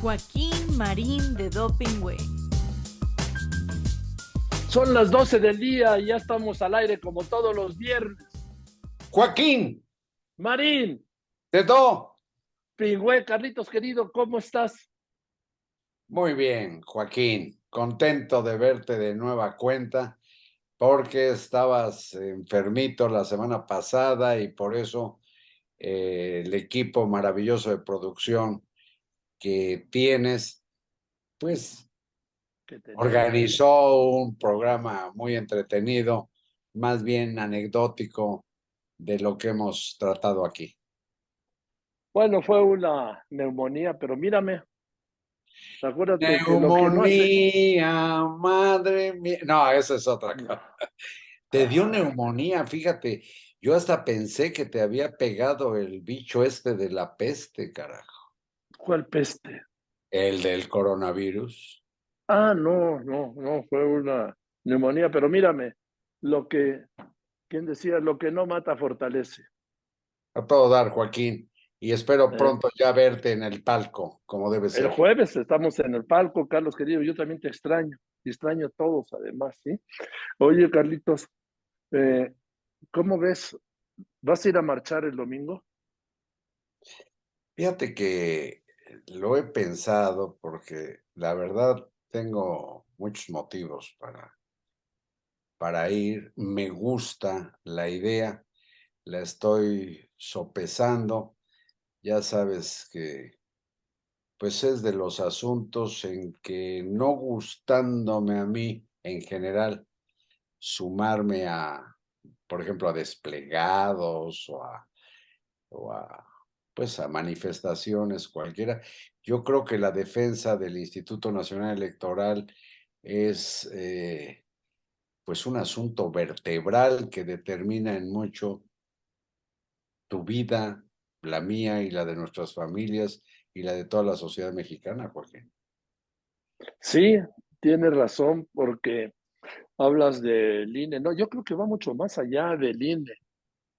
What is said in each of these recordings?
Joaquín Marín de Doping Way. Son las 12 del día y ya estamos al aire como todos los viernes. Joaquín, Marín, te do. Pingüe, Carlitos querido, ¿cómo estás? Muy bien, Joaquín. Contento de verte de nueva cuenta porque estabas enfermito la semana pasada y por eso eh, el equipo maravilloso de producción que tienes, pues organizó un programa muy entretenido, más bien anecdótico de lo que hemos tratado aquí. Bueno, fue una neumonía, pero mírame. Acuérdate neumonía, madre mía. No, esa es otra cosa. Te dio neumonía, fíjate. Yo hasta pensé que te había pegado el bicho este de la peste, carajo. ¿Cuál peste? El del coronavirus. Ah, no, no, no, fue una neumonía, pero mírame, lo que, ¿quién decía? Lo que no mata fortalece. A todo dar, Joaquín. Y espero eh. pronto ya verte en el palco, como debe ser. El jueves estamos en el palco, Carlos querido. Yo también te extraño. Te extraño a todos, además, ¿sí? Oye, Carlitos, eh, ¿cómo ves? ¿Vas a ir a marchar el domingo? Fíjate que lo he pensado porque la verdad tengo muchos motivos para, para ir. Me gusta la idea, la estoy sopesando. Ya sabes que pues es de los asuntos en que no gustándome a mí en general sumarme a, por ejemplo, a desplegados o a, o a pues a manifestaciones cualquiera. Yo creo que la defensa del Instituto Nacional Electoral es eh, pues un asunto vertebral que determina en mucho tu vida, la mía y la de nuestras familias y la de toda la sociedad mexicana, Jorge. Sí, tienes razón, porque hablas del INE. No, yo creo que va mucho más allá del INE,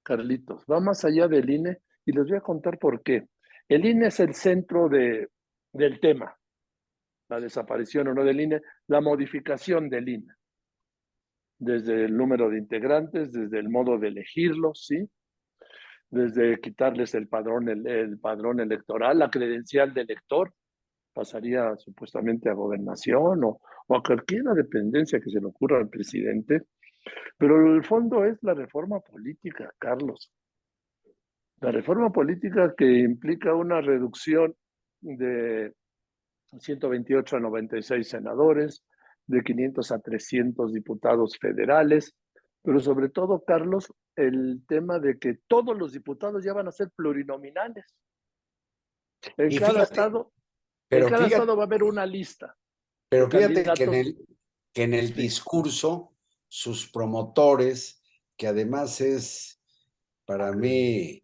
Carlitos, va más allá del INE y les voy a contar por qué. El INE es el centro de, del tema, la desaparición o no del INE, la modificación del INE, desde el número de integrantes, desde el modo de elegirlos, ¿sí? Desde quitarles el padrón, el, padrón electoral, la credencial de elector, pasaría supuestamente a gobernación o, o a cualquier dependencia que se le ocurra al presidente. Pero el fondo es la reforma política, Carlos. La reforma política que implica una reducción de 128 a 96 senadores, de 500 a 300 diputados federales, pero sobre todo, Carlos, el tema de que todos los diputados ya van a ser plurinominales. En cada estado, en cada estado va a haber una lista. Pero fíjate que en, el, que en el discurso, sus promotores, que además es para mí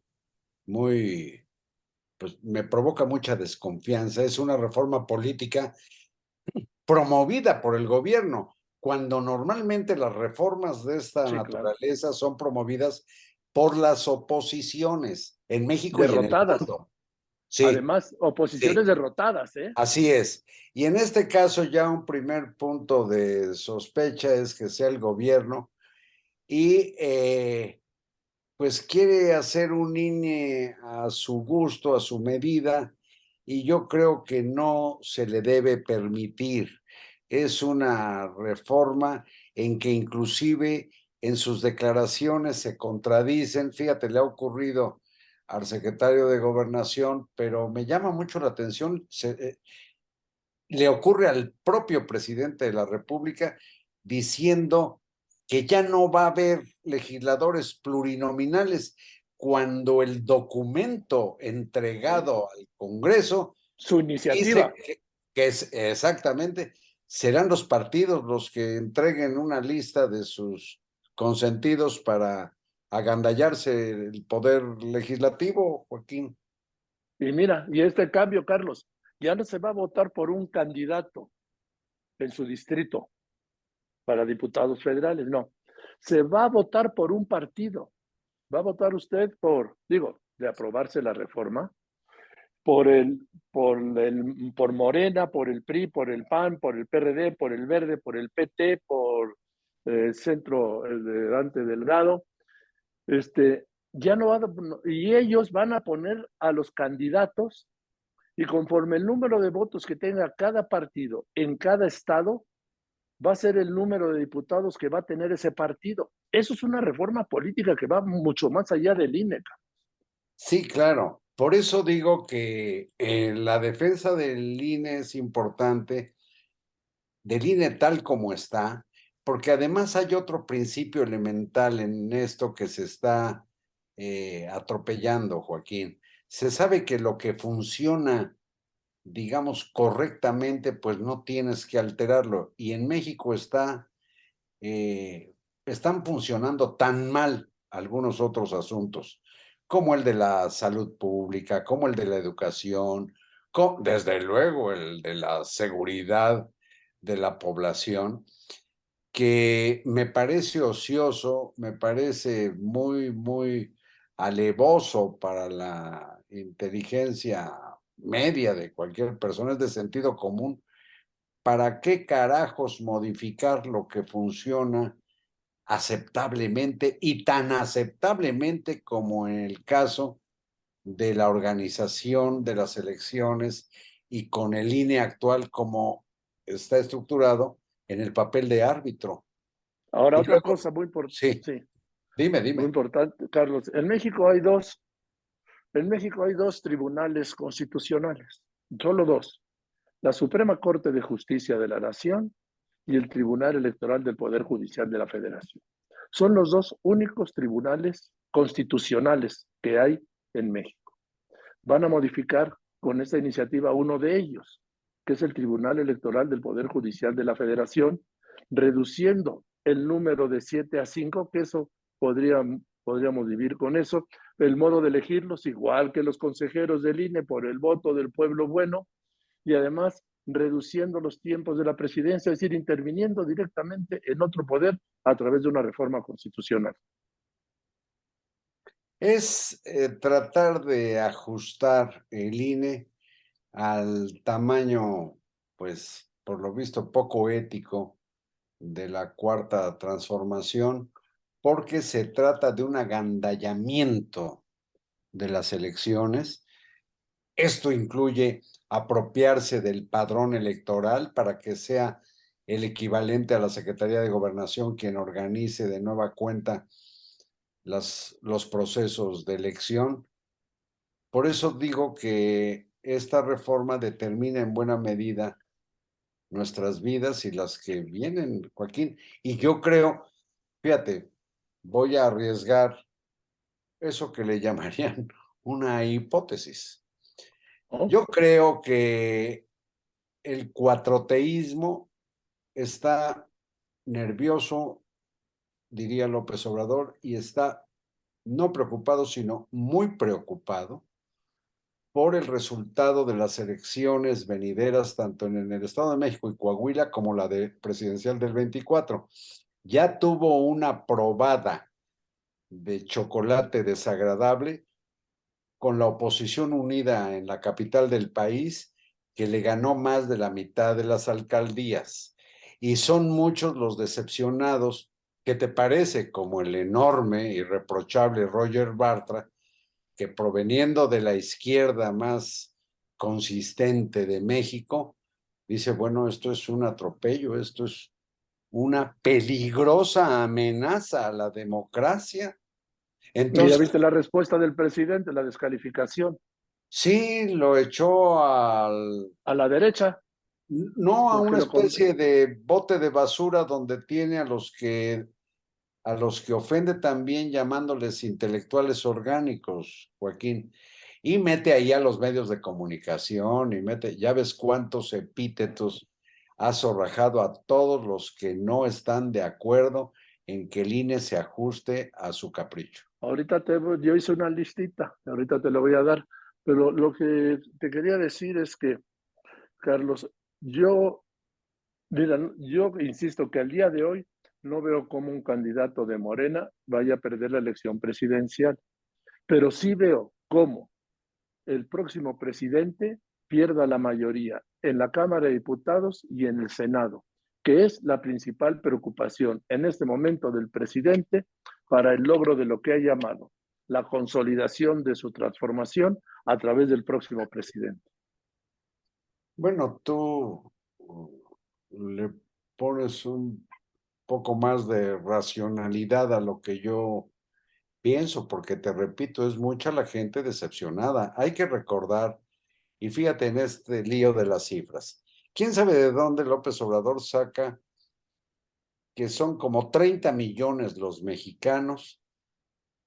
muy, pues me provoca mucha desconfianza. Es una reforma política promovida por el gobierno, cuando normalmente las reformas de esta naturaleza son promovidas por las oposiciones en México derrotadas. Sí. Además, oposiciones derrotadas, ¿eh? Así es. Y en este caso ya un primer punto de sospecha es que sea el gobierno y eh, pues quiere hacer un INE a su gusto, a su medida, y yo creo que no se le debe permitir. Es una reforma en que inclusive en sus declaraciones se contradicen. Fíjate, le ha ocurrido al secretario de gobernación, pero me llama mucho la atención, eh, le ocurre al propio presidente de la República diciendo que ya no va a haber legisladores plurinominales cuando el documento entregado al Congreso su iniciativa. que, es exactamente serán los partidos los que entreguen una lista de sus consentidos para agandallarse el poder legislativo, Joaquín. Y mira, y este cambio, Carlos, ya no se va a votar por un candidato en su distrito, para diputados federales, no. Se va a votar por un partido. Va a votar usted por, digo, de aprobarse la reforma, por el, por, el, por Morena, por el PRI, por el PAN, por el PRD, por el Verde, por el PT, por el Centro de Dante Delgado. Este, ya no va y ellos van a poner a los candidatos y conforme el número de votos que tenga cada partido en cada estado, va a ser el número de diputados que va a tener ese partido. Eso es una reforma política que va mucho más allá del INE. Sí, claro. Por eso digo que eh, la defensa del INE es importante, del INE tal como está, porque además hay otro principio elemental en esto que se está eh, atropellando, Joaquín. Se sabe que lo que funciona, digamos, correctamente, pues no tienes que alterarlo. Y en México está, eh, están funcionando tan mal algunos otros asuntos, como el de la salud pública, como el de la educación, desde luego el de la seguridad de la población, que me parece ocioso, me parece muy, muy alevoso para la inteligencia media de cualquier persona, es de sentido común. ¿Para qué carajos modificar lo que funciona aceptablemente y tan aceptablemente como en el caso de la organización de las elecciones y con el INE actual como está estructurado en el papel de árbitro? Ahora, otra cosa muy importante. sí. Dime, dime. Muy importante, Carlos. En México hay dos, en México hay dos tribunales constitucionales, solo dos. La Suprema Corte de Justicia de la Nación y el Tribunal Electoral del Poder Judicial de la Federación. Son los dos únicos tribunales constitucionales que hay en México. Van a modificar con esta iniciativa uno de ellos, que es el Tribunal Electoral del Poder Judicial de la Federación, reduciendo el número de siete a cinco, que eso podríamos, podríamos vivir con eso. El modo de elegirlos, igual que los consejeros del INE, por el voto del pueblo bueno, y además reduciendo los tiempos de la presidencia, es decir, interviniendo directamente en otro poder a través de una reforma constitucional. Es eh, tratar de ajustar el INE al tamaño, pues, por lo visto, poco ético de la cuarta transformación porque se trata de un agandallamiento de las elecciones. Esto incluye apropiarse del padrón electoral para que sea el equivalente a la Secretaría de Gobernación quien organice de nueva cuenta los procesos de elección. Por eso digo que esta reforma determina en buena medida nuestras vidas y las que vienen, Joaquín. Y yo creo, fíjate, voy a arriesgar eso que le llamarían una hipótesis. Yo creo que el cuatroteísmo está nervioso, diría López Obrador, y está no preocupado, sino muy preocupado por el resultado de las elecciones venideras, tanto en el Estado de México y Coahuila como la de presidencial del 24 ya tuvo una probada de chocolate desagradable con la oposición unida en la capital del país, que le ganó más de la mitad de las alcaldías. Y son muchos los decepcionados que te parece como el enorme y reprochable Roger Bartra, que proveniendo de la izquierda más consistente de México, dice, bueno, esto es un atropello, esto es una peligrosa amenaza a la democracia. Entonces, ¿Ya viste la respuesta del presidente, la descalificación? Sí, lo echó al... A la derecha. No a una especie de bote de basura donde tiene a los que a los que ofende también llamándoles intelectuales orgánicos, Joaquín. Y mete ahí a los medios de comunicación y mete, ya ves cuántos epítetos ha zorrajado a todos los que no están de acuerdo en que el INE se ajuste a su capricho. Ahorita te, yo hice una listita, ahorita te lo voy a dar, pero lo que te quería decir es que, Carlos, yo, mira, yo insisto que al día de hoy no veo cómo un candidato de Morena vaya a perder la elección presidencial, pero sí veo cómo el próximo presidente pierda la mayoría en la Cámara de Diputados y en el Senado, que es la principal preocupación en este momento del presidente para el logro de lo que ha llamado la consolidación de su transformación a través del próximo presidente. Bueno, tú le pones un poco más de racionalidad a lo que yo pienso, porque te repito, es mucha la gente decepcionada. Hay que recordar, y fíjate en este lío de las cifras, ¿quién sabe de dónde López Obrador saca que son como 30 millones los mexicanos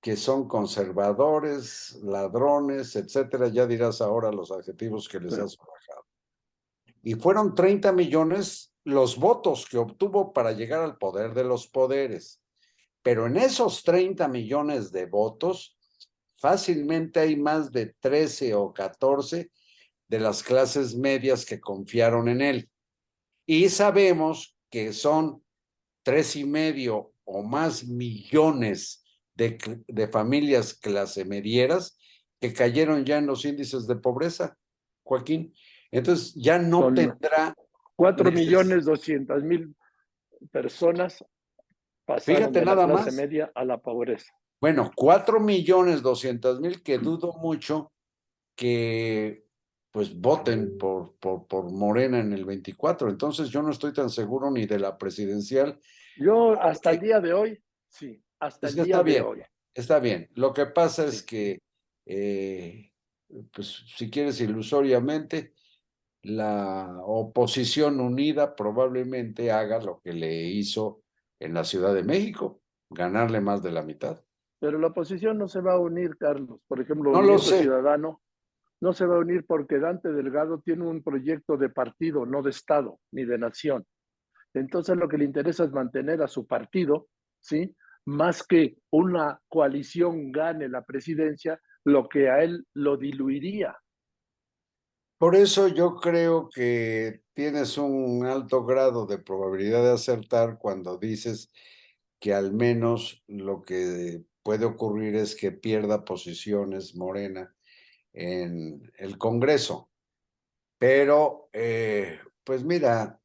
que son conservadores, ladrones, etcétera, ya dirás ahora los adjetivos que les has bajado. Y fueron 30 millones los votos que obtuvo para llegar al poder de los poderes. Pero en esos 30 millones de votos, fácilmente hay más de 13 o 14 de las clases medias que confiaron en él. Y sabemos que son tres y medio o más millones de, de familias clase medieras que cayeron ya en los índices de pobreza, Joaquín. Entonces ya no tendrá... Cuatro millones doscientas mil personas pasaron de la clase media a la pobreza. Bueno, cuatro millones doscientas mil que dudo mucho que pues voten por, por, por Morena en el 24. Entonces yo no estoy tan seguro ni de la presidencial. Yo hasta el día de hoy, sí, hasta el día está de bien, hoy. Está bien. Lo que pasa es que, eh, pues si quieres ilusoriamente, la oposición unida probablemente haga lo que le hizo en la Ciudad de México, ganarle más de la mitad. Pero la oposición no se va a unir, Carlos. Por ejemplo, no lo sé. Ciudadano no se va a unir porque Dante Delgado tiene un proyecto de partido, no de Estado ni de nación. Entonces lo que le interesa es mantener a su partido, ¿sí? Más que una coalición gane la presidencia, lo que a él lo diluiría. Por eso yo creo que tienes un alto grado de probabilidad de acertar cuando dices que al menos lo que puede ocurrir es que pierda posiciones Morena en el Congreso. Pero, eh, pues mira,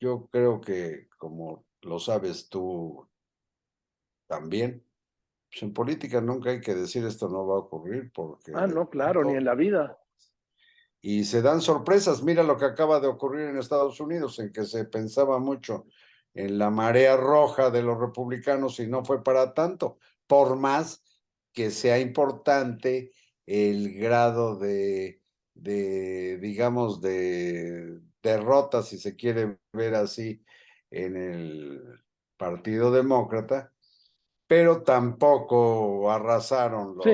yo creo que como lo sabes tú también, pues en política nunca hay que decir esto no va a ocurrir porque... Ah, no, claro, ni en la vida y se dan sorpresas. Mira lo que acaba de ocurrir en Estados Unidos, en que se pensaba mucho en la marea roja de los republicanos y no fue para tanto, por más que sea importante el grado de, de digamos, de derrota, si se quiere ver así, en el Partido Demócrata, pero tampoco arrasaron los,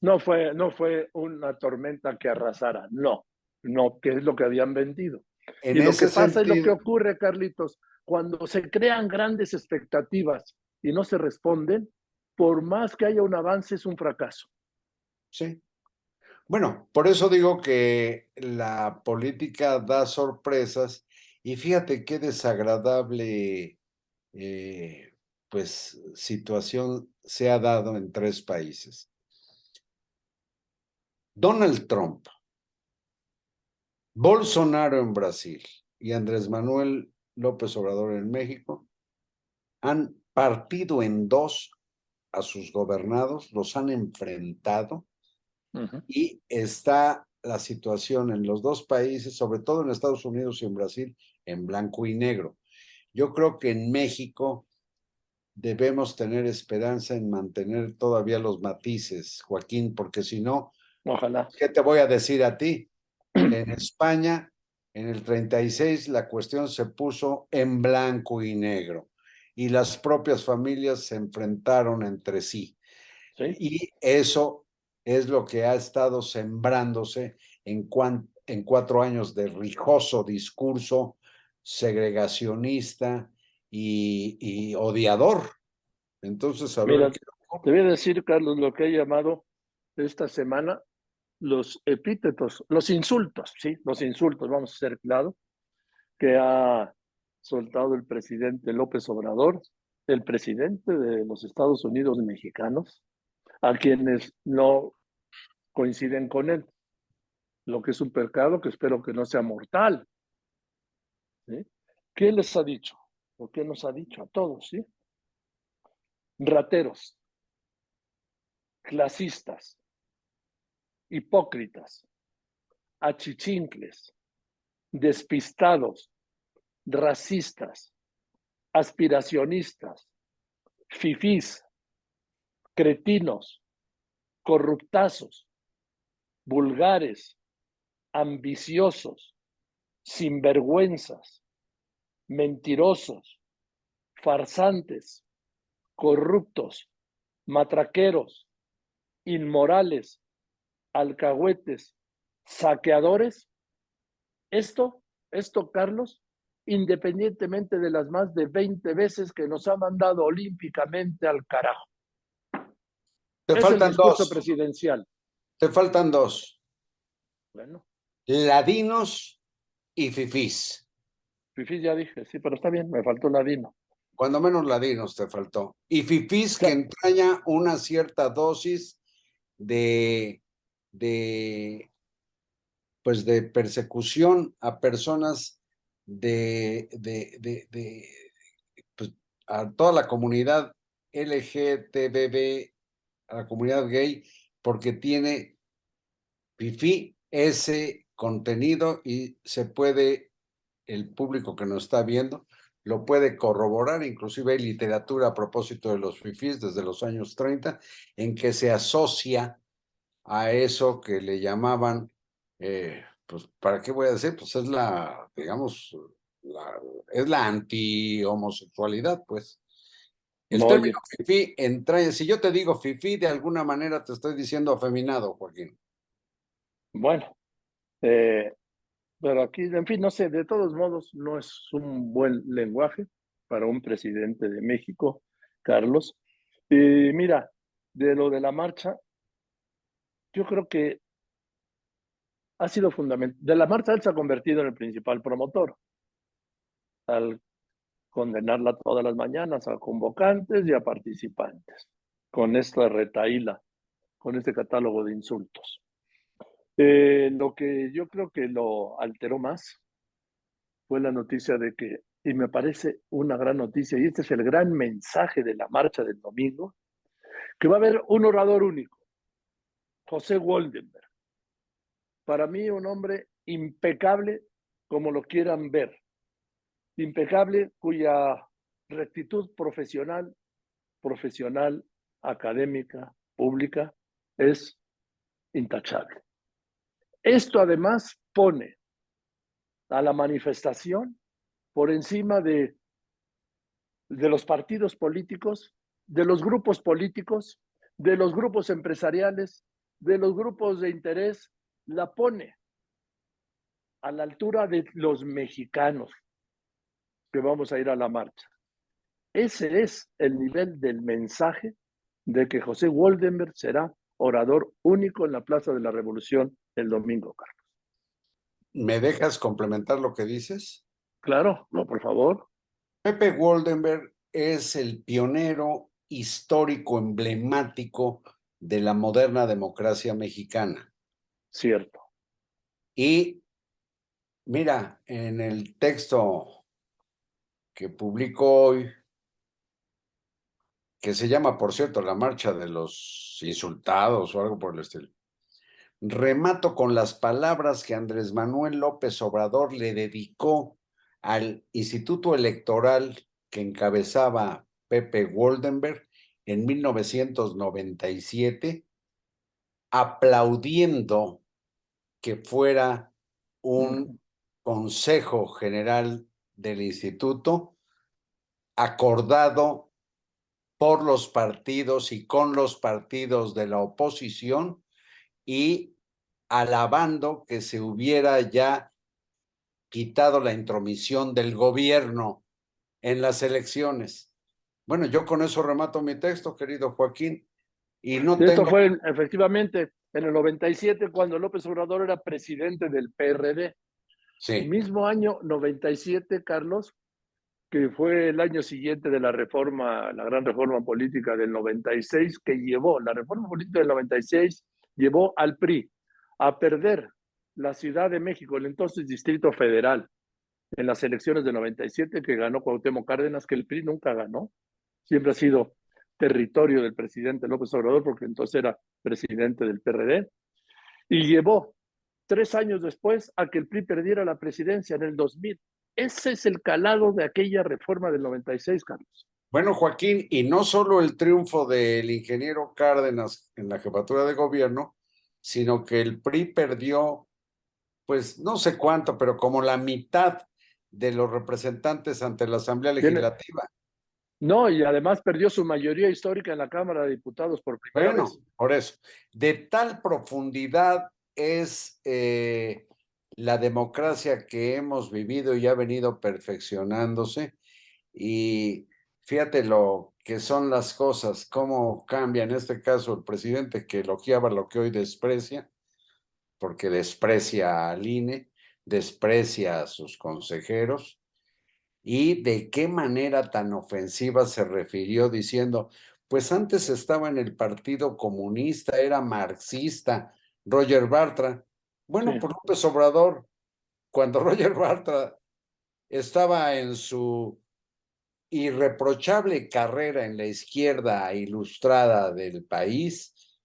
no fue, no fue una tormenta que arrasara, no, no, que es lo que habían vendido. y lo que pasa y lo que ocurre, Carlitos, cuando se crean grandes expectativas y no se responden, por más que haya un avance, es un fracaso. Sí. Bueno, por eso digo que la política da sorpresas y fíjate qué desagradable eh, pues situación se ha dado en tres países. Donald Trump, Bolsonaro en Brasil y Andrés Manuel López Obrador en México han partido en dos a sus gobernados, los han enfrentado y está la situación en los dos países, sobre todo en Estados Unidos y en Brasil, en blanco y negro. Yo creo que en México debemos tener esperanza en mantener todavía los matices, Joaquín, porque si no, Ojalá. ¿Qué te voy a decir a ti? En España, en el 36, la cuestión se puso en blanco y negro y las propias familias se enfrentaron entre sí. Y eso es lo que ha estado sembrándose en, en cuatro años de rijoso discurso segregacionista y, odiador. Entonces, a Mira, te voy a decir, Carlos, lo que he llamado esta semana los epítetos, los insultos, sí, los insultos, vamos a ser claro, que ha soltado el presidente López Obrador, el presidente de los Estados Unidos mexicanos, a quienes no coinciden con él. lo que es un pecado que espero que no sea mortal. ¿Qué les ha dicho? ¿O qué nos ha dicho a todos? ¿sí? Rateros, clasistas, hipócritas, achichincles, despistados, racistas, aspiracionistas, fifís, cretinos, corruptazos, vulgares, ambiciosos, sinvergüenzas, mentirosos, farsantes, corruptos, matraqueros, inmorales, alcahuetes, saqueadores. Esto, esto, Carlos, independientemente de las más de 20 veces que nos ha mandado olímpicamente al carajo. Te faltan dos. presidencial. Te faltan dos. Bueno. Ladinos y fifís. Fifís ya dije, sí, pero está bien, me faltó ladino. Cuando menos ladinos te faltó. Y fifís que entraña una cierta dosis de, de, pues de persecución a personas de, de, de, de pues, a toda la comunidad LGTBB, a la comunidad gay, porque tiene FIFI ese contenido y se puede, el público que nos está viendo, lo puede corroborar, inclusive hay literatura a propósito de los FIFIs desde los años 30, en que se asocia a eso que le llamaban eh, pues, ¿para qué voy a decir? Pues es la, digamos, es la anti-homosexualidad, pues. El término fifi entra, si yo te digo fifi, de alguna manera te estoy diciendo afeminado, Joaquín. Bueno, eh, pero aquí, en fin, no sé, de todos modos, no es un buen lenguaje para un presidente de México, Carlos. Y mira, de lo de la marcha, yo creo que ha sido fundamental. De la marcha él se ha convertido en el principal promotor, al condenarla todas las mañanas a convocantes y a participantes, con esta retaíla, con este catálogo de insultos. Eh, lo que yo creo que lo alteró más fue la noticia de que, y me parece una gran noticia, y este es el gran mensaje de la marcha del domingo, que va a haber un orador único, José Woldenberg para mí un hombre impecable como lo quieran ver, impecable cuya rectitud profesional, profesional, académica, pública, es intachable. Esto además pone a la manifestación por encima de, de los partidos políticos, de los grupos políticos, de los grupos empresariales, de los grupos de interés, la pone a la altura de los mexicanos que vamos a ir a la marcha. Ese es el nivel del mensaje de que José Woldenberg será orador único en la Plaza de la Revolución el domingo, Carlos. ¿Me dejas complementar lo que dices? Claro, no, por favor. Pepe Woldenberg es el pionero histórico emblemático de la moderna democracia mexicana. Cierto. Y mira, en el texto que publicó hoy, que se llama, por cierto, La Marcha de los Insultados o algo por el estilo, remato con las palabras que Andrés Manuel López Obrador le dedicó al Instituto Electoral que encabezaba Pepe Woldenberg en 1997, aplaudiendo que fuera un consejo general del instituto acordado por los partidos y con los partidos de la oposición y alabando que se hubiera ya quitado la intromisión del gobierno en las elecciones. Bueno, yo con eso remato mi texto, querido Joaquín. Y no Esto fue efectivamente en el 97 cuando López Obrador era presidente del PRD. Sí. Mismo año 97, Carlos, que fue el año siguiente de la reforma, la gran reforma política del 96, que llevó, la reforma política del 96 llevó al PRI a perder la Ciudad de México, el entonces Distrito Federal, en las elecciones de 97 que ganó Cuauhtémoc Cárdenas, que el PRI nunca ganó. Siempre ha sido territorio del presidente López Obrador, porque entonces era presidente del PRD. Y llevó tres años después a que el PRI perdiera la presidencia en el 2000. Ese es el calado de aquella reforma del 96, Carlos. Bueno, Joaquín, y no solo el triunfo del ingeniero Cárdenas en la jefatura de gobierno, sino que el PRI perdió, pues no sé cuánto, pero como la mitad de los representantes ante la Asamblea Legislativa. No, y además perdió su mayoría histórica en la Cámara de Diputados por primera bueno, vez. por eso. De tal profundidad es eh, la democracia que hemos vivido y ha venido perfeccionándose. Y fíjate lo que son las cosas, cómo cambia en este caso el presidente que elogiaba lo que hoy desprecia, porque desprecia al INE, desprecia a sus consejeros y de qué manera tan ofensiva se refirió diciendo, pues antes estaba en el Partido Comunista, era marxista, Roger Bartra. Bueno, por López Obrador, cuando Roger Bartra estaba en su irreprochable carrera en la izquierda ilustrada del país,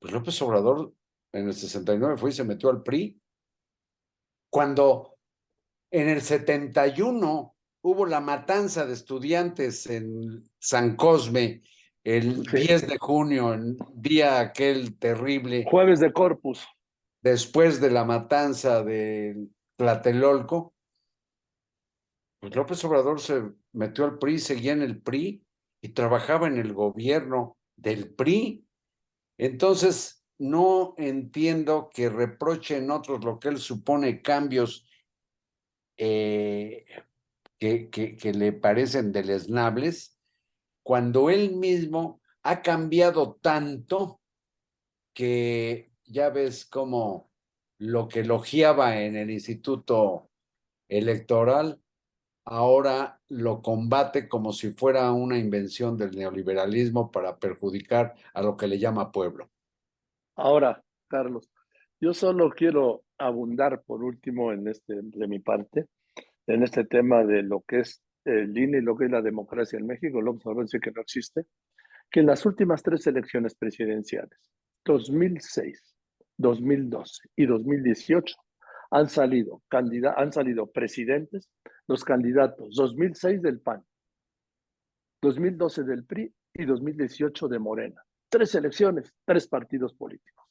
pues López Obrador en el 69 fue y se metió al PRI cuando en el 71 hubo la matanza de estudiantes en San Cosme, el 10 de junio, el día aquel terrible. Jueves de Corpus. Después de la matanza de Tlatelolco, pues López Obrador se metió al PRI, seguía en el PRI y trabajaba en el gobierno del PRI. Entonces, no entiendo que reproche en otros lo que él supone cambios eh, que, que, le parecen deleznables, cuando él mismo ha cambiado tanto que ya ves cómo lo que elogiaba en el instituto electoral, ahora lo combate como si fuera una invención del neoliberalismo para perjudicar a lo que le llama pueblo. Ahora, Carlos, yo solo quiero abundar por último en este, de mi parte, en este tema de lo que es el INE lo que es la democracia en México, a dice que no existe, que en las últimas tres elecciones presidenciales, 2006, 2012 y 2018, han salido, han salido presidentes, los candidatos 2006 del PAN, 2012 del PRI y 2018 de Morena tres elecciones, tres partidos políticos.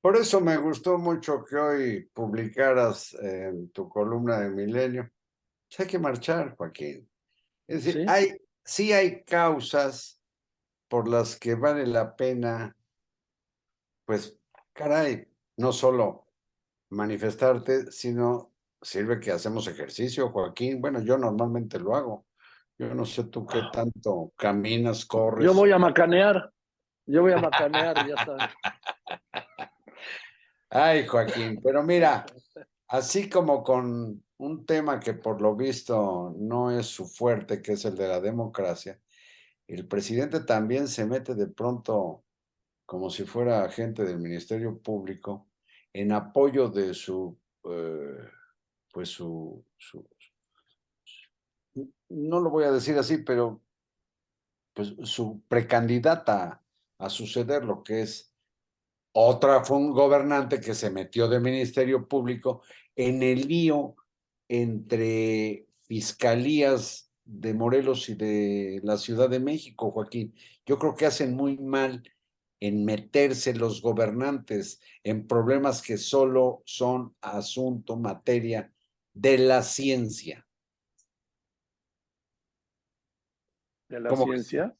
Por eso me gustó mucho que hoy publicaras en tu columna de Milenio. Pues hay que marchar, Joaquín. Es decir, ¿Sí? hay, sí hay causas por las que vale la pena, pues, caray, no solo manifestarte, sino sirve que hacemos ejercicio, Joaquín. Bueno, yo normalmente lo hago. Yo no sé tú qué tanto caminas, corres. Yo voy a macanear. Yo voy a macanear, ya sabes. Ay, Joaquín, pero mira, así como con un tema que por lo visto no es su fuerte, que es el de la democracia, el presidente también se mete de pronto como si fuera agente del Ministerio Público en apoyo de su, eh, pues su, su, no lo voy a decir así, pero pues su precandidata a suceder lo que es otra fue un gobernante que se metió de Ministerio Público en el lío entre fiscalías de Morelos y de la Ciudad de México, Joaquín. Yo creo que hacen muy mal en meterse los gobernantes en problemas que solo son asunto, materia de la ciencia. ¿De la ciencia?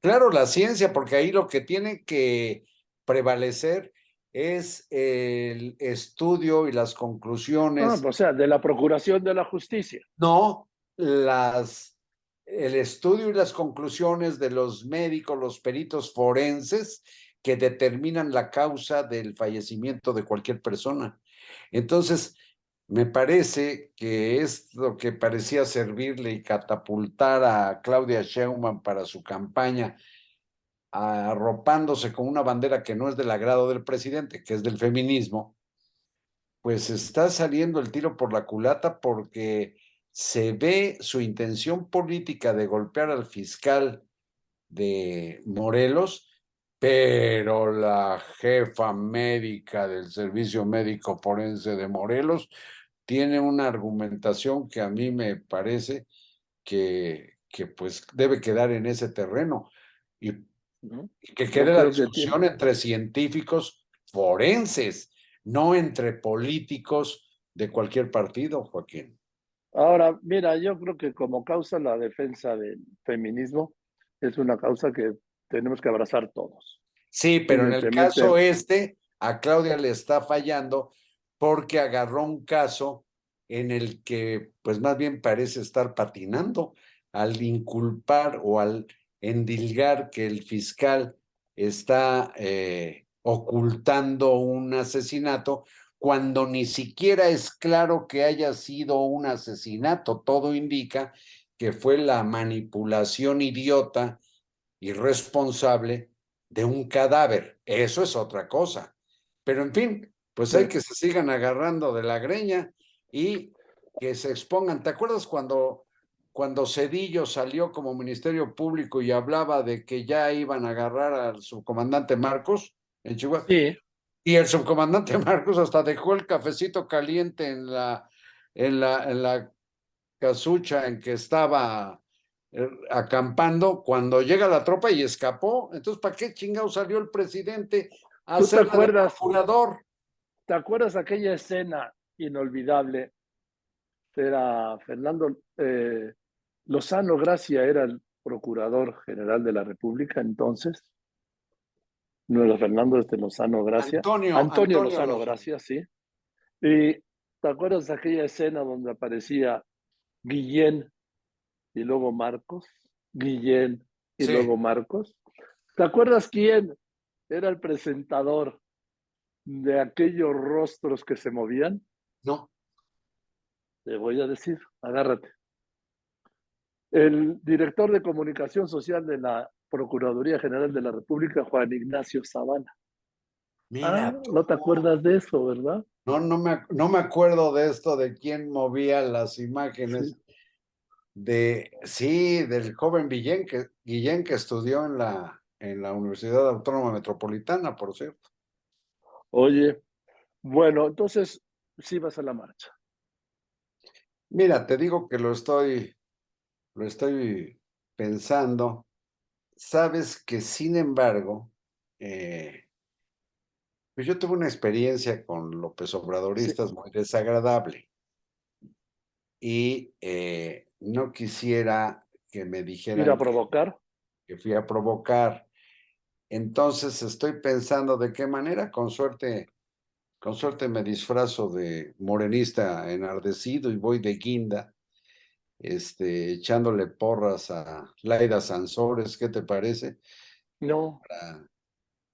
Claro, la ciencia, porque ahí lo que tiene que prevalecer es el estudio y las conclusiones. o sea, de la procuración de la justicia. No, las, el estudio y las conclusiones de los médicos, los peritos forenses que determinan la causa del fallecimiento de cualquier persona. Entonces, me parece que esto que parecía servirle y catapultar a Claudia Sheinbaum para su campaña arropándose con una bandera que no es del agrado del presidente, que es del feminismo, pues está saliendo el tiro por la culata porque se ve su intención política de golpear al fiscal de Morelos, pero la jefa médica del Servicio Médico Forense de Morelos tiene una argumentación que a mí me parece que, que pues debe quedar en ese terreno. Y, que quede la discusión entre científicos forenses, no entre políticos de cualquier partido, Joaquín. Ahora, mira, yo creo que como causa la defensa del feminismo es una causa que tenemos que abrazar todos. Sí, pero en el caso este, a Claudia le está fallando porque agarró un caso en el que, pues más bien parece estar patinando al inculpar o al endilgar que el fiscal está eh, ocultando un asesinato cuando ni siquiera es claro que haya sido un asesinato. Todo indica que fue la manipulación idiota, irresponsable de un cadáver. Eso es otra cosa. Pero en fin, pues hay que se sigan agarrando de la greña y que se expongan. ¿Te acuerdas cuando, cuando Cedillo salió como Ministerio Público y hablaba de que ya iban a agarrar al subcomandante Marcos en Chihuahua? Sí. Y el subcomandante Marcos hasta dejó el cafecito caliente en la, en la, en la casucha en que estaba eh, acampando cuando llega la tropa y escapó. Entonces, ¿para qué chingado salió el presidente a ¿Tú ser te acuerdas, procurador? ¿Te acuerdas aquella escena inolvidable? Era Fernando eh, Lozano Gracia, era el procurador general de la República entonces no era Fernando este Lozano Gracia. Antonio, Antonio, Antonio Lozano Lozano. Gracia, sí. Y ¿te acuerdas de aquella escena donde aparecía Guillén y luego Marcos? Guillén y Sí. luego Marcos. ¿Te acuerdas quién era el presentador de aquellos rostros que se movían? No. Te voy a decir, agárrate. El director de comunicación social de la Procuraduría General de la República, Juan Ignacio Zavala. Mira, Ah, no te acuerdas de eso, ¿verdad? No, no me, no me acuerdo de esto, de quién movía las imágenes. De, sí, del joven Guillén que, Guillén que estudió en la, en la Universidad Autónoma Metropolitana, por cierto. Oye, bueno, entonces sí vas a la marcha. Mira, te digo que lo estoy, lo estoy pensando. Sabes que, sin embargo, eh, pues yo tuve una experiencia con López Obradoristas muy desagradable. Y eh, no quisiera que me dijeran Ir a que- provocar. que fui a provocar. Entonces estoy pensando de qué manera, con suerte, con suerte me disfrazo de morenista enardecido y voy de guinda, este, echándole porras a Laida Sansores, ¿qué te parece? No, Para,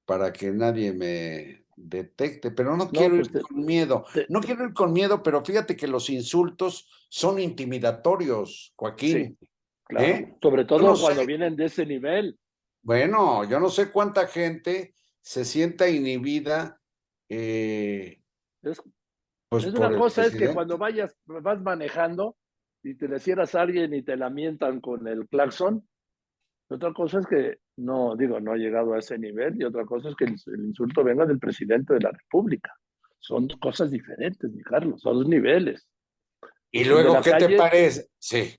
para que nadie me detecte, pero no quiero pues ir te- con miedo. te- No quiero ir con miedo, pero fíjate que los insultos son intimidatorios, Joaquín. claro. ¿Eh? Sobre todo no sé. cuando vienen de ese nivel. Bueno, yo no sé cuánta gente se sienta inhibida. eh, Es, pues es una cosa es que cuando vayas, vas manejando y te le cierras a alguien y te lamentan con el claxon. Otra cosa es que no, digo, no ha llegado a ese nivel y otra cosa es que el, el insulto venga del presidente de la República. Son cosas diferentes, mi Carlos, son dos niveles. Y luego, ¿qué te parece? Sí.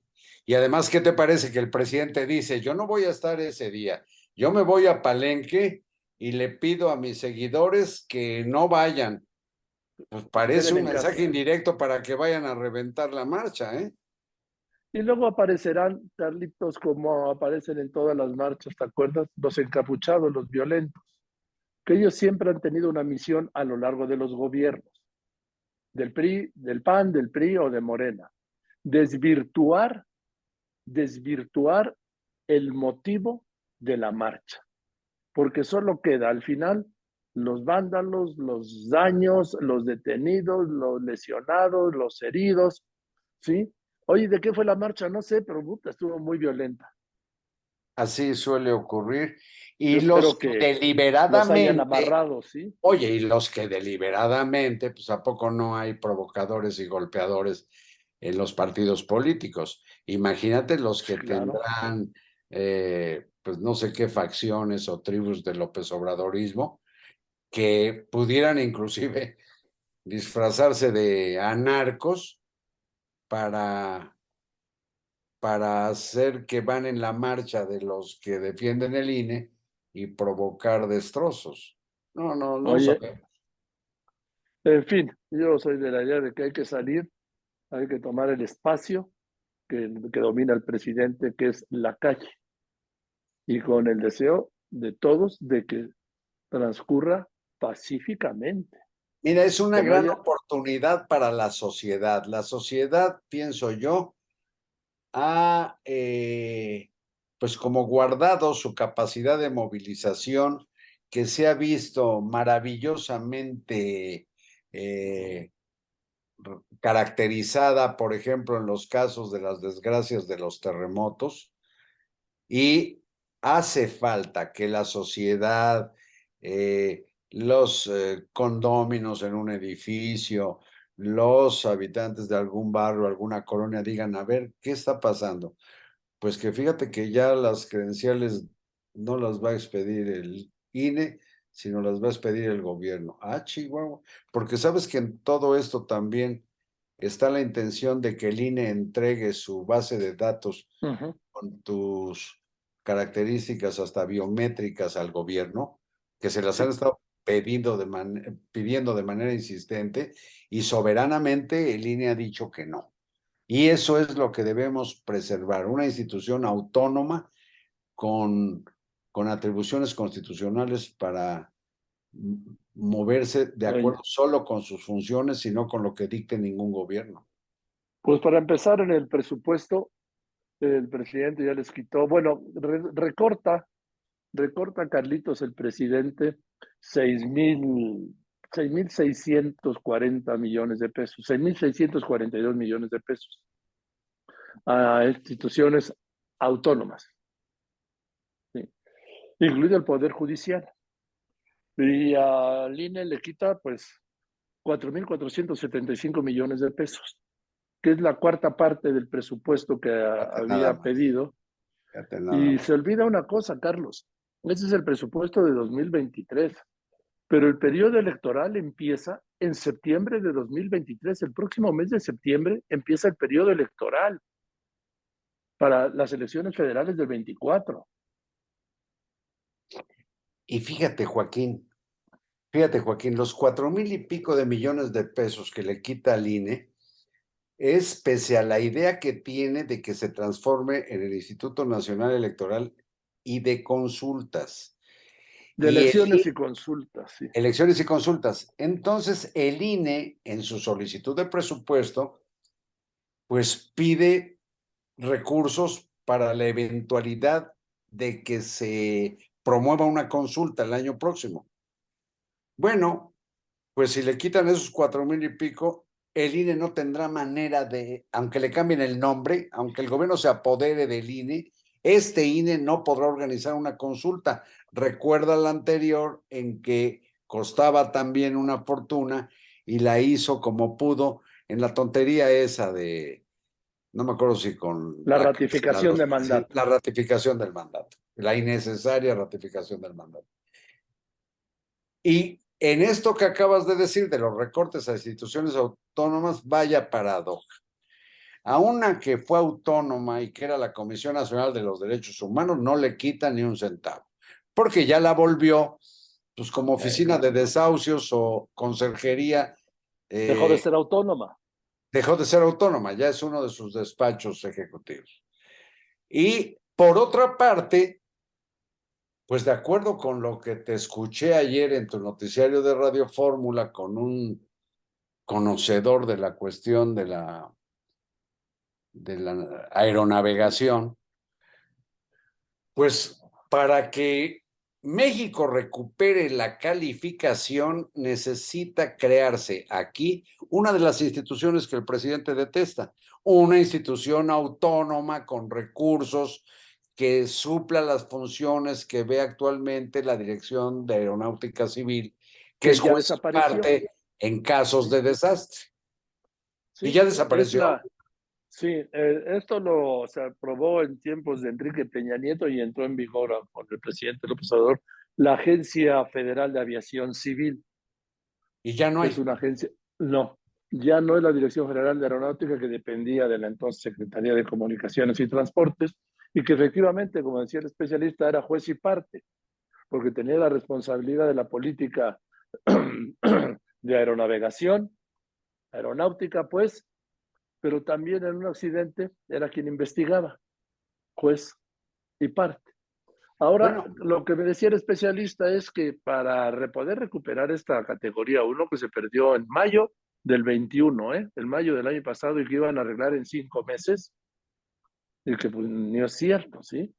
Y además, ¿qué te parece que el presidente dice, yo no voy a estar ese día, yo me voy a Palenque y le pido a mis seguidores que no vayan? Pues parece un mensaje indirecto para que vayan a reventar la marcha, ¿eh? Y luego aparecerán, Carlitos, como aparecen en todas las marchas, ¿te acuerdas? Los encapuchados, los violentos, que ellos siempre han tenido una misión a lo largo de los gobiernos, del PRI, del PAN, del PRI o de Morena, desvirtuar, desvirtuar el motivo de la marcha, porque solo queda al final los vándalos, los daños, los detenidos, los lesionados, los heridos, ¿sí? Oye, ¿de qué fue la marcha? No sé, pero puta, estuvo muy violenta. así suele ocurrir. Y los que deliberadamente. amarrado, ¿sí? Oye, y los que deliberadamente, pues a poco no hay provocadores y golpeadores en los partidos políticos. Imagínate los que tendrán, eh, pues no sé qué facciones o tribus de López Obradorismo, que pudieran inclusive disfrazarse de anarcos para, para hacer que van en la marcha de los que defienden el INE y provocar destrozos. No, no, no En fin, yo soy de la idea de que hay que salir, hay que tomar el espacio que, que domina el presidente, que es la calle, y con el deseo de todos de que transcurra pacíficamente. Mira, es una gran oportunidad para la sociedad. La sociedad, pienso yo, ha eh, pues como guardado su capacidad de movilización que se ha visto maravillosamente eh, caracterizada, por ejemplo, en los casos de las desgracias de los terremotos, y hace falta que la sociedad, eh, los eh, condóminos en un edificio, los habitantes de algún barrio, alguna colonia digan, a ver, ¿qué está pasando? Pues que fíjate que ya las credenciales no las va a expedir el INE, sino las va a expedir el gobierno. Ah, Chihuahua, porque sabes que en todo esto también está la intención de que el INE entregue su base de datos con tus características hasta biométricas al gobierno, que se las han estado pidiendo de, pidiendo de manera insistente y soberanamente el INE ha dicho que no. Y eso es lo que debemos preservar, una institución autónoma con, con atribuciones constitucionales para moverse de acuerdo solo con sus funciones, sino con lo que dicte ningún gobierno. Pues para empezar en el presupuesto, el presidente ya les quitó, bueno, recorta, recorta Carlitos el presidente 6.640 millones de pesos, 6.642 millones de pesos a instituciones autónomas, incluido el Poder Judicial. Y al INE le quita pues 4.475 millones de pesos, que es la cuarta parte del presupuesto que había pedido. Y se olvida una cosa, Carlos, ese es el presupuesto de 2023. Pero el periodo electoral empieza en septiembre de 2023. El próximo mes de septiembre empieza el periodo electoral para las elecciones federales del 24. Y fíjate, Joaquín, fíjate, Joaquín, los cuatro mil y pico de millones de pesos que le quita al INE es pese a la idea que tiene de que se transforme en el Instituto Nacional Electoral y de Consultas. De elecciones y, consultas, sí. Elecciones y consultas. Entonces, el INE, en su solicitud de presupuesto, pues pide recursos para la eventualidad de que se promueva una consulta el año próximo. Bueno, pues si le quitan esos cuatro mil y pico, el INE no tendrá manera de, aunque le cambien el nombre, aunque el gobierno se apodere del INE, este INE no podrá organizar una consulta. Recuerda la anterior en que costaba también una fortuna y la hizo como pudo en la tontería esa de, no me acuerdo si con... La, ratificación del mandato. La ratificación del mandato, la innecesaria ratificación del mandato. Y en esto que acabas de decir de los recortes a instituciones autónomas, vaya paradoja a una que fue autónoma y que era la Comisión Nacional de los Derechos Humanos, no le quita ni un centavo, porque ya la volvió pues como oficina de desahucios o conserjería. dejó de eh, ser autónoma. Dejó de ser autónoma, ya es uno de sus despachos ejecutivos. Y por otra parte, pues de acuerdo con lo que te escuché ayer en tu noticiario de Radio Fórmula con un conocedor de la cuestión de la de la aeronavegación, pues para que México recupere la calificación necesita crearse aquí una de las instituciones que el presidente detesta, una institución autónoma con recursos que supla las funciones que ve actualmente la Dirección de Aeronáutica Civil, que, es juez parte en casos de desastre. y ya desapareció. Sí, eh, esto lo se aprobó en tiempos de Enrique Peña Nieto y entró en vigor por el presidente López Obrador la Agencia Federal de Aviación Civil. Y ya no hay. Es una agencia, no, ya no es la Dirección General de Aeronáutica que dependía de la entonces Secretaría de Comunicaciones y Transportes y que efectivamente, como decía el especialista, era juez y parte, porque tenía la responsabilidad de la política de aeronavegación, aeronáutica, pues, pero también en un accidente era quien investigaba, juez y parte. Ahora, lo que me decía el especialista es que para poder recuperar esta categoría 1 que se perdió en mayo del 21, ¿eh? el mayo del año pasado y que iban a arreglar en cinco meses, y que pues, no es cierto, ¿sí?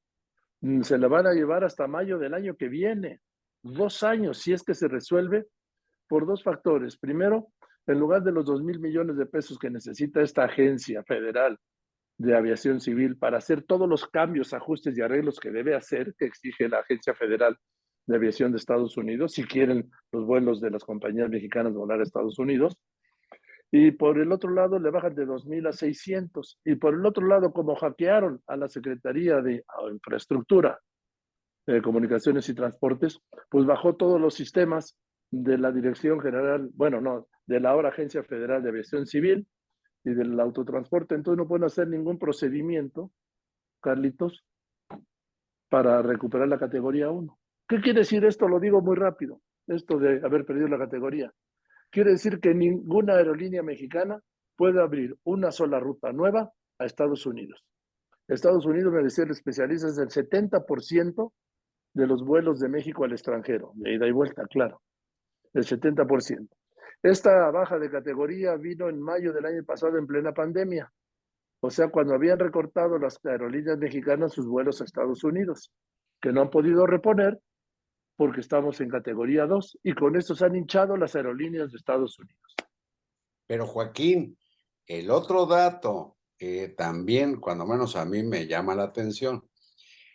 Mm, se la van a llevar hasta mayo del año que viene, dos años, si es que se resuelve, por dos factores. Primero, en lugar de los dos mil millones de pesos que necesita esta agencia federal de aviación civil para hacer todos los cambios, ajustes y arreglos que debe hacer, que exige la Agencia Federal de Aviación de Estados Unidos, si quieren los vuelos de las compañías mexicanas volar a Estados Unidos. Y por el otro lado le bajan de 2.000 a 600. Y por el otro lado, como hackearon a la Secretaría de Infraestructura, de Comunicaciones y Transportes, pues bajó todos los sistemas de la Dirección General, bueno, no, de la ahora Agencia Federal de Aviación Civil, y del autotransporte. Entonces no pueden hacer ningún procedimiento, Carlitos, para recuperar la categoría 1. ¿Qué quiere decir esto? Lo digo muy rápido, esto de haber perdido la categoría. Quiere decir que ninguna aerolínea mexicana puede abrir una sola ruta nueva a Estados Unidos. Estados Unidos, me decía el especialista, es el 70% de los vuelos de México al extranjero, de ida y vuelta, claro, el 70%. Esta baja de categoría vino en mayo del año pasado en plena pandemia, o sea, cuando habían recortado las aerolíneas mexicanas sus vuelos a Estados Unidos, que no han podido reponer porque estamos en categoría 2 y con esto se han hinchado las aerolíneas de Estados Unidos. Pero Joaquín, el otro dato que también, cuando menos a mí me llama la atención,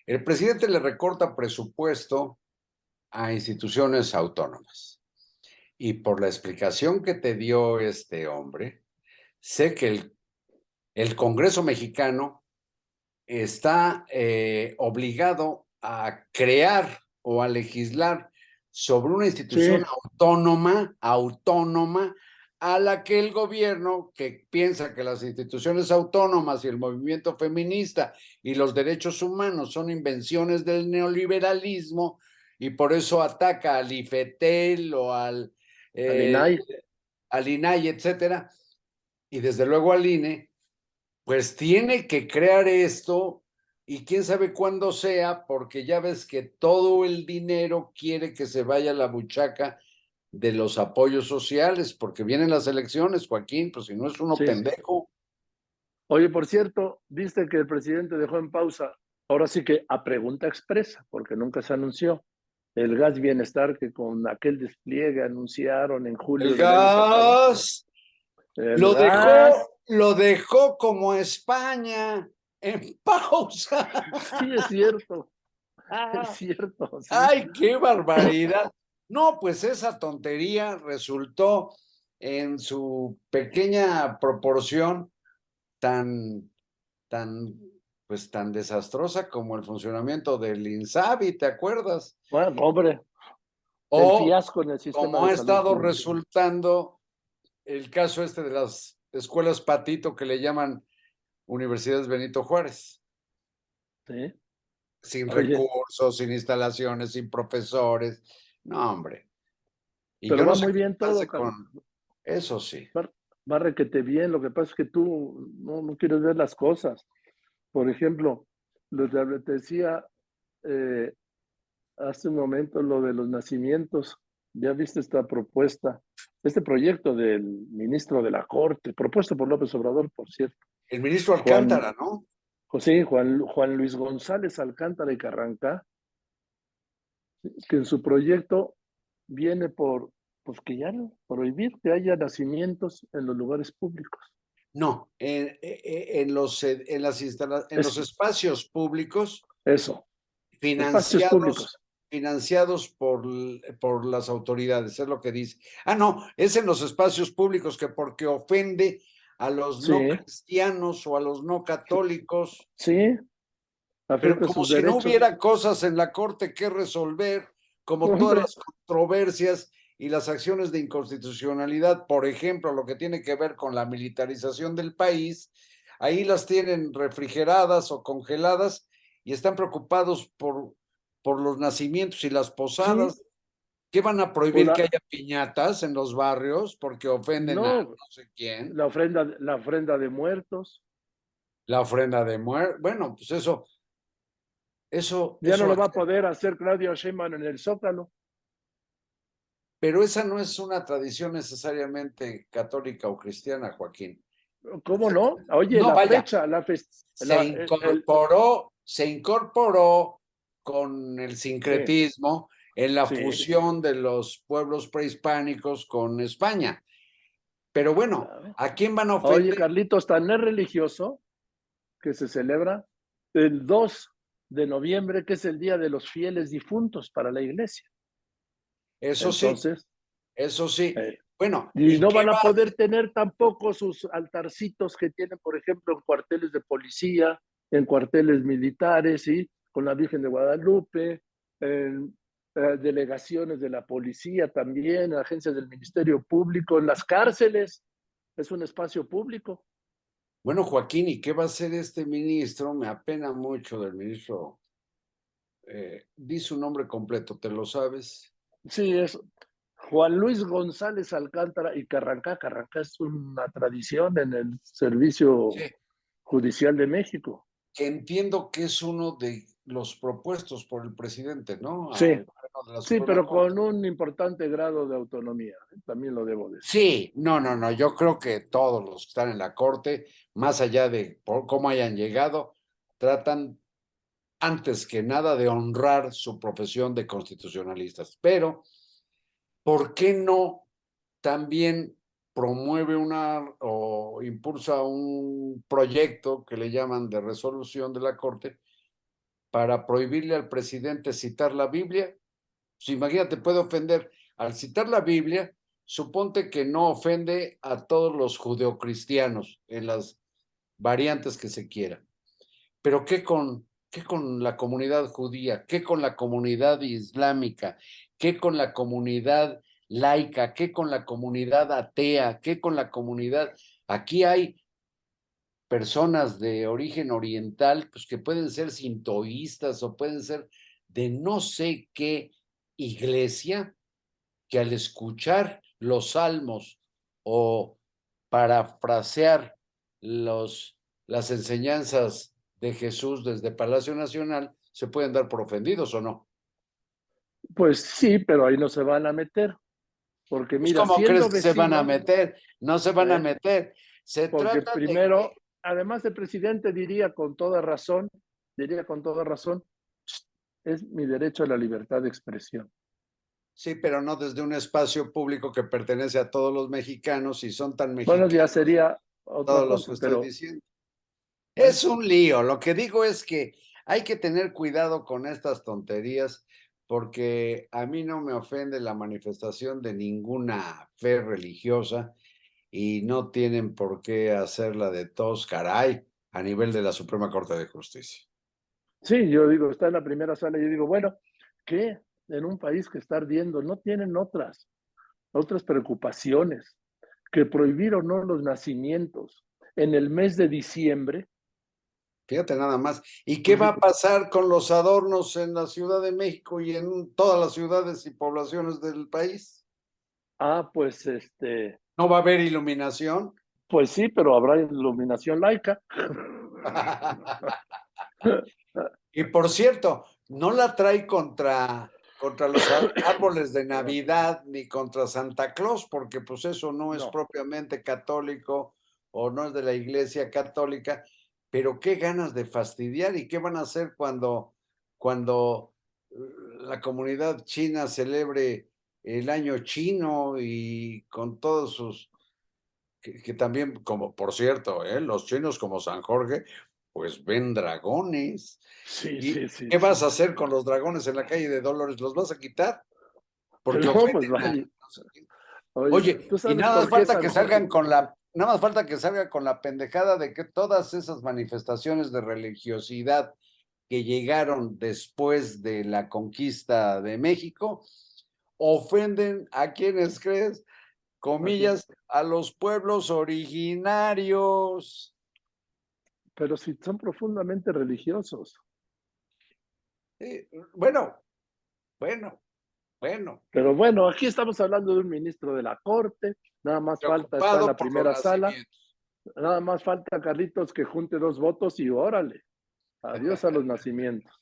el presidente le recorta presupuesto a instituciones autónomas. Y por la explicación que te dio este hombre, sé que el, el Congreso mexicano está eh, obligado a crear o a legislar sobre una institución autónoma, autónoma, a la que el gobierno, que piensa que las instituciones autónomas y el movimiento feminista y los derechos humanos son invenciones del neoliberalismo, y por eso ataca al IFETEL o al eh, al INAI, etcétera, y desde luego al INE, pues tiene que crear esto y quién sabe cuándo sea, porque ya ves que todo el dinero quiere que se vaya a la buchaca de los apoyos sociales, porque vienen las elecciones, Joaquín, pues si no es uno pendejo. Oye, por cierto, viste que el presidente dejó en pausa, ahora sí que a pregunta expresa, porque nunca se anunció, el gas bienestar que con aquel despliegue anunciaron en julio. El gas. lo dejó, lo dejó como España en pausa. Sí, es cierto. es cierto. Ay, qué barbaridad. No, pues esa tontería resultó en su pequeña proporción tan, tan pues tan desastrosa como el funcionamiento del INSABI, ¿te acuerdas? Bueno, hombre. O el fiasco en el sistema como ha estado resultando el caso este de las escuelas patito que le llaman Universidades Benito Juárez. Sí. Sin recursos, sin instalaciones, sin profesores. No, hombre. Y Pero va muy bien todo. Con... Eso sí. Va, requete bien, lo que pasa es que tú no, no quieres ver las cosas. Por ejemplo, lo que decía eh, hace un momento, lo de los nacimientos. Ya viste esta propuesta, este proyecto del ministro de la Corte, propuesto por López Obrador, por cierto. El ministro Alcántara, ¿no? José Juan, Juan Luis González Alcántara y Carranca, que en su proyecto viene por, pues que ya no, prohibir que haya nacimientos en los lugares públicos. No, en, e, e, en, los, en, las en los espacios públicos Eso. Financiados, públicos. financiados por, por las autoridades, es lo que dice. Ah, no, es en los espacios públicos que porque ofende a los no cristianos o a los no católicos. Sí. Pero como si no hubiera cosas en la corte que resolver, como todas las controversias y las acciones de inconstitucionalidad, por ejemplo, lo que tiene que ver con la militarización del país, ahí las tienen refrigeradas o congeladas y están preocupados por, por los nacimientos y las posadas. ¿Qué van a prohibir que haya piñatas en los barrios porque ofenden a no sé quién? La ofrenda, la ofrenda de muertos. La ofrenda de muertos. Bueno, pues eso. Eso. Ya no lo va a poder hacer Claudio Sheinbaum en el Zócalo. Pero esa no es una tradición necesariamente católica o cristiana, Joaquín. ¿Cómo no? Oye, la fecha, la se incorporó, se incorporó con el sincretismo en la fusión de los pueblos prehispánicos con España. Pero bueno, ¿a quién van a ofender? Oye, Carlitos, tan es religioso que se celebra el 2 de noviembre, que es el Día de los Fieles Difuntos para la Iglesia. Eso sí. Eso sí. Eh, bueno. Y, no van a poder tener tampoco sus altarcitos que tienen, por ejemplo, en cuarteles de policía, en cuarteles militares, y con la Virgen de Guadalupe, en eh, delegaciones de la policía también, agencias del Ministerio Público, en las cárceles. Es un espacio público. Bueno, Joaquín, ¿y qué va a hacer este ministro? Me apena mucho del ministro. Eh, di su nombre completo, ¿te lo sabes? Sí, es Juan Luis González Alcántara y Carrancá. Carrancá es una tradición en el Servicio Judicial de México. Que entiendo que es uno de los propuestos por el presidente, ¿no? Sí, Sí, pero con un importante grado de autonomía, ¿eh? también lo debo decir. Sí, no, no, no, yo creo que todos los que están en la Corte, más allá de cómo hayan llegado, tratan antes que nada de honrar su profesión de constitucionalistas. Pero, ¿por qué no también promueve una o impulsa un proyecto que le llaman de resolución de la Corte para prohibirle al presidente citar la Biblia pues imagínate, puede ofender. Al citar la Biblia, suponte que no ofende a todos los judeocristianos en las variantes que se quiera. Pero ¿qué con, qué con la comunidad judía? ¿Qué con la comunidad islámica? ¿Qué con la comunidad laica? ¿Qué con la comunidad atea? ¿Qué con la comunidad? Aquí hay personas de origen oriental pues, que pueden ser sintoístas o pueden ser de no sé qué iglesia que al escuchar los salmos o parafrasear los, las enseñanzas de Jesús desde Palacio Nacional, se pueden dar por ofendidos o no. Pues sí, pero ahí no se van a meter. Porque pues, mira, ¿cómo crees que se van a meter? No se van a eh, meter. Se porque primero, además el presidente diría con toda razón, diría con toda razón, es mi derecho a la libertad de expresión. Sí, pero no desde un espacio público que pertenece a todos los mexicanos y son tan mexicanos. Bueno, ya sería todos los que estoy diciendo. Es un lío. Lo que digo es que hay que tener cuidado con estas tonterías porque a mí no me ofende la manifestación de ninguna fe religiosa y no tienen por qué hacerla de tos caray a nivel de la Suprema Corte de Justicia. Sí, yo digo, está en la primera sala y yo digo, bueno, ¿qué? En un país que está ardiendo, no tienen otras, otras preocupaciones que prohibir o no los nacimientos en el mes de diciembre. Fíjate nada más. ¿Y qué va a pasar con los adornos en la Ciudad de México y en todas las ciudades y poblaciones del país? Ah, pues este. ¿No va a haber iluminación? Pues sí, pero habrá iluminación laica. Y por cierto, no la trae contra, contra los árboles de Navidad ni contra Santa Claus, porque pues eso no es propiamente católico o no es de la iglesia católica, pero qué ganas de fastidiar y qué van a hacer cuando, cuando uh, la comunidad china celebre el año chino y con todos sus, que, también, como por cierto, ¿eh? los chinos como San Jorge, pues ven dragones. Sí, ¿Y sí, sí. ¿Qué vas a hacer con los dragones en la calle de Dolores? ¿Los vas a quitar? Porque pues. Oye, Oye, y ¿tú sabes nada por falta que salgan con la, nada más falta que salga con la pendejada de que todas esas manifestaciones de religiosidad que llegaron después de la conquista de México ofenden a quienes crees, comillas, a los pueblos originarios. Pero si son profundamente religiosos. Eh, bueno, bueno, bueno. Pero bueno, aquí estamos hablando de un ministro de la Corte. Nada más falta estar en la primera sala. Nada más falta, Carlitos, que junte dos votos y órale. Adiós a los nacimientos.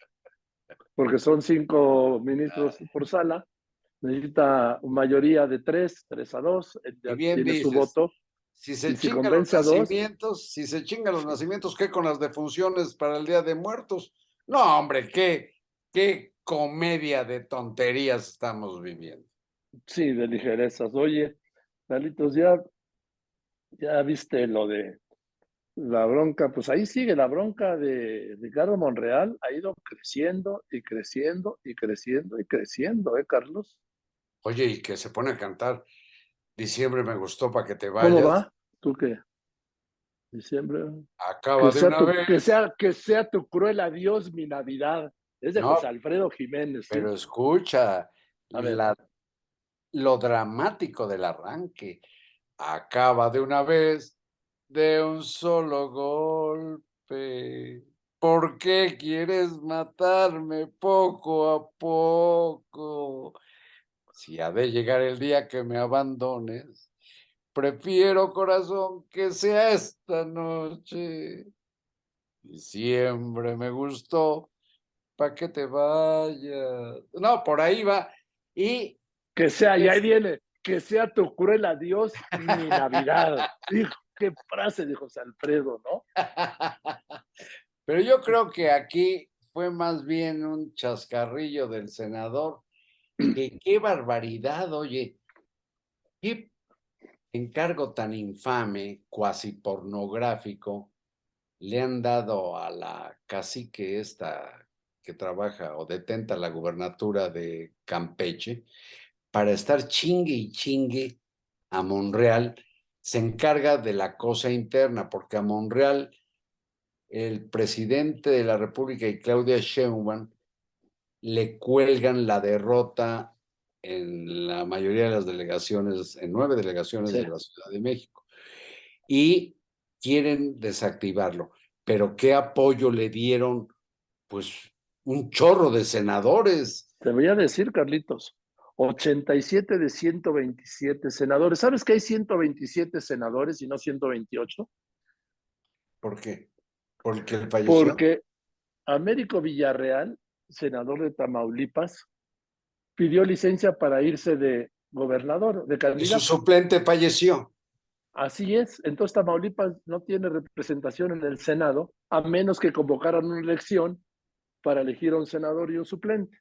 Porque son cinco ministros por sala. Necesita mayoría de tres, tres a dos. Él ya tiene su dices. voto. Si se si chingan los dos. nacimientos, si se chingan los nacimientos, ¿qué con las defunciones para el Día de Muertos? No, hombre, qué, qué comedia de tonterías estamos viviendo. Sí, de ligerezas. Oye, Carlitos, ya, ya viste lo de la bronca, pues ahí sigue la bronca de Ricardo Monreal, ha ido creciendo y creciendo y creciendo y creciendo, ¿eh, Carlos? Oye, y que se pone a cantar, diciembre me gustó para que te ¿Cómo vayas, va? ¿Tú qué? Diciembre. acaba Que de una tu, vez. que, sea, que sea tu cruel adiós mi Navidad. Es de No, José Alfredo Jiménez. ¿sí? Pero escucha, A ver. la- lo dramático del arranque. Acaba de una vez, de un solo golpe. ¿Por qué quieres matarme poco a poco? Si ha de llegar el día que me abandones, prefiero, corazón, que sea esta noche. Diciembre me gustó, ¿para que te vayas? No, por ahí va. Y Que sea, y ahí Es- viene, que sea tu cruel adiós mi Navidad. Qué frase de José Alfredo, ¿no? Pero yo creo que aquí fue más bien un chascarrillo del senador. Que qué barbaridad, oye. Qué encargo tan infame, cuasi pornográfico, le han dado a la cacique esta que trabaja o detenta la gubernatura de Campeche para estar chingue y chingue a Monreal. Se encarga de la cosa interna, porque a Monreal el presidente de la República y Claudia Sheinbaum le cuelgan la derrota en la mayoría de las delegaciones, en nueve delegaciones Sí. de la Ciudad de México, y quieren desactivarlo. Pero ¿qué apoyo le dieron? Pues un chorro de senadores. Te voy a decir, Carlitos, 87 de 127 senadores. ¿Sabes que hay 127 senadores y no 128? ¿Por qué? Porque el falleció. Porque Américo Villarreal, senador de Tamaulipas, pidió licencia para irse de gobernador, de y su suplente falleció. Así es. Entonces Tamaulipas no tiene representación en el Senado, a menos que convocaran una elección para elegir a un senador y un suplente.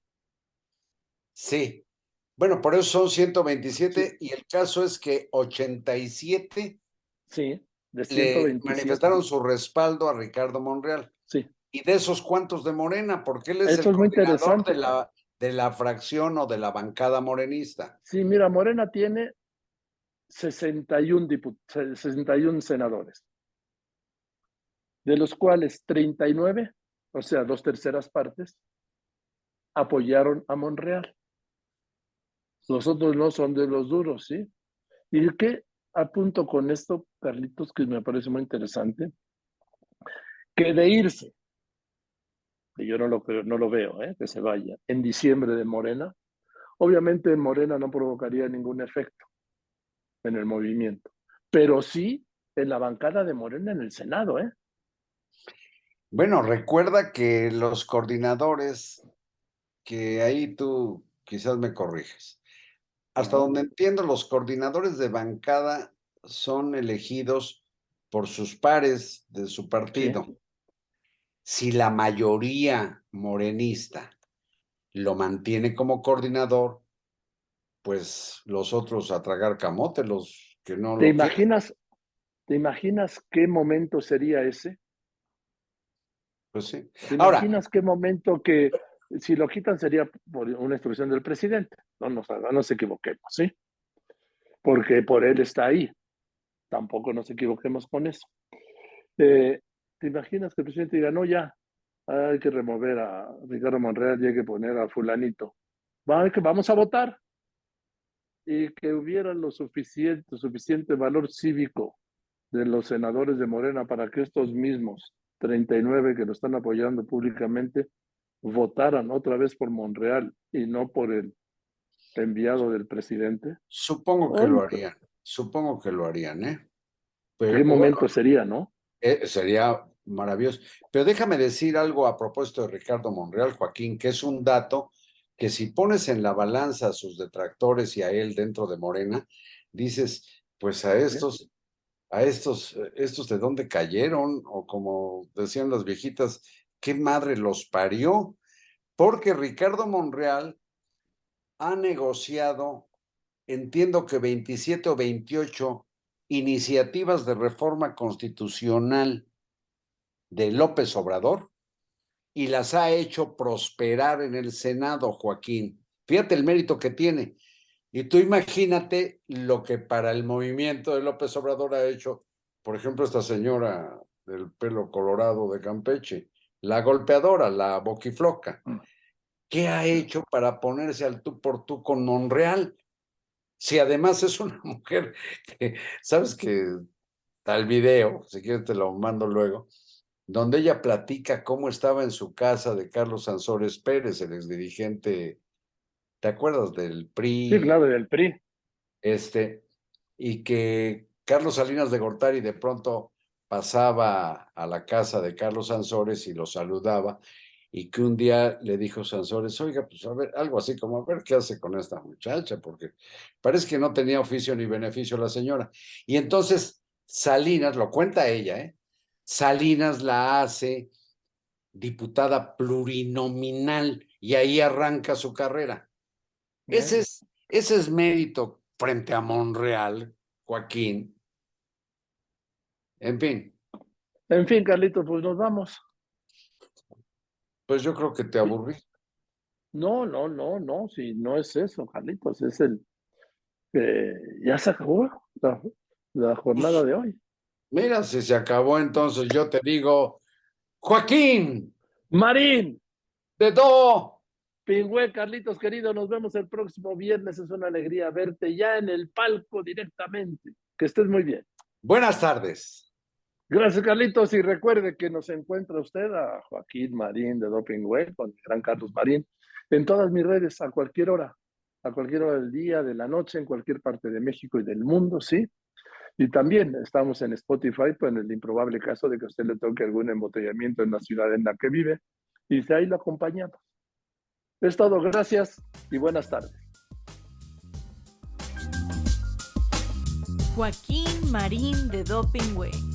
Sí. Bueno, por eso son 127 y el caso es que 87 Sí, de le 127. manifestaron su respaldo a Ricardo Monreal. Sí. ¿Y de esos cuantos de Morena? Porque él es el es muy coordinador interesante. de la, de la fracción o de la bancada morenista. Sí, mira, Morena tiene 61, dipu- 61 senadores, de los cuales 39, o sea, dos terceras partes, apoyaron a Monreal. Los otros no son de los duros, ¿sí? ¿Y qué apunto con esto, Carlitos, que me parece muy interesante? Que de irse, que yo no lo, no lo veo, ¿eh? que se vaya, en diciembre de Morena, obviamente en Morena no provocaría ningún efecto en el movimiento, pero sí en la bancada de Morena en el Senado, ¿eh? Bueno, recuerda que los coordinadores, que ahí tú quizás me corriges, hasta donde entiendo, los coordinadores de bancada son elegidos por sus pares de su partido. Si la mayoría morenista lo mantiene como coordinador, pues los otros a tragar camote, los que no lo ¿Te quieren. imaginas, ¿Te imaginas qué momento sería ese? Pues sí. ¿Te Ahora- imaginas qué momento que si lo quitan sería por una instrucción del presidente? No nos, no nos equivoquemos, ¿sí? Porque por él está ahí. Tampoco nos equivoquemos con eso. Eh, ¿Te imaginas que el presidente diga, no, ya, hay que remover a Ricardo Monreal y hay que poner a fulanito? Va, que vamos a votar. Y que hubiera lo suficiente, suficiente valor cívico de los senadores de Morena para que estos mismos 39 que lo están apoyando públicamente votaran otra vez por Monreal y no por el enviado del presidente. Supongo que lo harían. Supongo que lo harían, ¿eh? Pero, ¿Qué momento bueno, sería, no? eh, sería maravilloso. Pero déjame decir algo a propósito de Ricardo Monreal, Joaquín, que es un dato que si pones en la balanza a sus detractores y a él dentro de Morena, dices, pues a estos, a estos, eh, estos de dónde cayeron, o como decían las viejitas, qué madre los parió, porque Ricardo Monreal ha negociado, entiendo que 27 o 28 iniciativas de reforma constitucional de López Obrador y las ha hecho prosperar en el Senado, Joaquín. Fíjate el mérito que tiene. Y tú imagínate lo que para el movimiento de López Obrador ha hecho, por ejemplo, esta señora del pelo colorado de Campeche, la golpeadora, la boquifloca. Mm. ¿Qué ha hecho para ponerse al tú por tú con Monreal? Si además es una mujer que, sabes que tal video, si quieres te lo mando luego, donde ella platica cómo estaba en su casa de Carlos Sansores Pérez, el exdirigente, ¿te acuerdas del PRI? Sí, claro, del PRI. Este, y que Carlos Salinas de Gortari de pronto pasaba a la casa de Carlos Sansores y lo saludaba, y que un día le dijo Sansores, oiga, pues a ver, algo así como, a ver qué hace con esta muchacha, porque parece que no tenía oficio ni beneficio la señora. Y entonces Salinas, lo cuenta ella, ¿eh? Salinas la hace diputada plurinominal y ahí arranca su carrera. Ese es, ese es mérito frente a Monreal, Joaquín. En fin, En fin, Carlitos, pues nos vamos. pues yo creo que te aburrí. No, no, no, no, si no es eso, Carlitos, es el que ya se acabó la, la jornada de hoy. Mira, si se acabó entonces, yo te digo, Joaquín, Marín, de do. Pingüe, Carlitos querido, nos vemos el próximo viernes. Es una alegría verte ya en el palco directamente. Que estés muy bien. Buenas tardes. Gracias, Carlitos. Y recuerde que nos encuentra usted a Joaquín Marín de Doping Web con el gran Carlos Marín en todas mis redes a cualquier hora, a cualquier hora del día, de la noche, en cualquier parte de México y del mundo, ¿sí? Y también estamos en Spotify, pues en el improbable caso de que a usted le toque algún embotellamiento en la ciudad en la que vive, y de ahí lo acompañamos. Es todo, gracias y buenas tardes. Joaquín Marín de Doping Way.